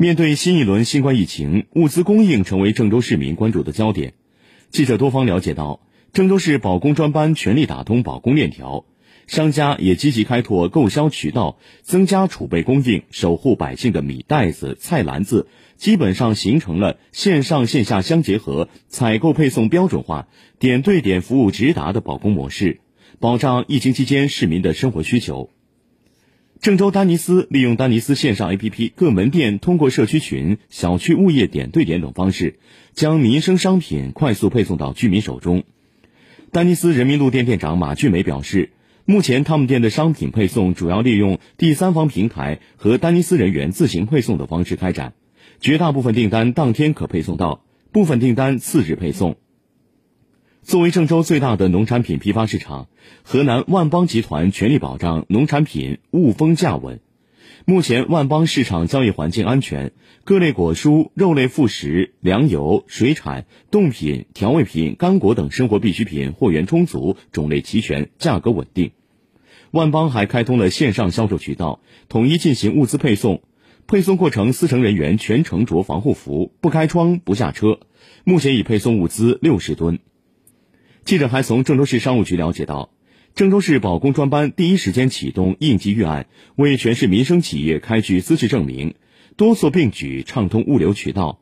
面对新一轮新冠疫情，物资供应成为郑州市民关注的焦点。记者多方了解到，郑州市保供专班全力打通保供链条，商家也积极开拓购销渠道，增加储备供应，守护百姓的米袋子、菜篮子，基本上形成了线上线下相结合、采购配送标准化、点对点服务直达的保供模式，保障疫情期间市民的生活需求。郑州丹尼斯利用丹尼斯线上 APP，各门店通过社区群、小区物业点对点等方式，将民生商品快速配送到居民手中。丹尼斯人民路店店长马俊梅表示，目前他们店的商品配送主要利用第三方平台和丹尼斯人员自行配送的方式开展，绝大部分订单当天可配送到，部分订单次日配送。作为郑州最大的农产品批发市场，河南万邦集团全力保障农产品物丰价稳。目前，万邦市场交易环境安全，各类果蔬、肉类副食、粮油、水产、冻品、调味品、干果等生活必需品货源充足、种类齐全、价格稳定。万邦还开通了线上销售渠道，统一进行物资配送，配送过程司乘人员全程着防护服，不开窗、不下车。目前已配送物资六十吨。记者还从郑州市商务局了解到，郑州市保供专班第一时间启动应急预案，为全市民生企业开具资质证明，多措并举畅通物流渠道。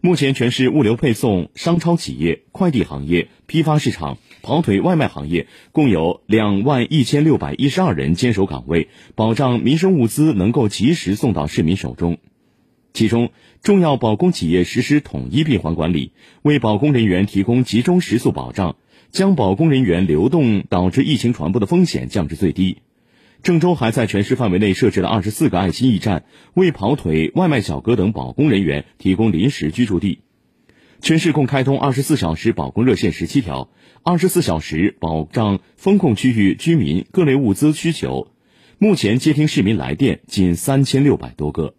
目前，全市物流配送、商超企业、快递行业、批发市场、跑腿外卖行业共有两万一千六百一十二人坚守岗位，保障民生物资能够及时送到市民手中。其中，重要保供企业实施统一闭环管理，为保供人员提供集中食宿保障。将保供人员流动导致疫情传播的风险降至最低。郑州还在全市范围内设置了二十四个爱心驿站，为跑腿、外卖小哥等保供人员提供临时居住地。全市共开通二十四小时保供热线十七条，二十四小时保障封控区域居民各类物资需求。目前接听市民来电仅三千六百多个。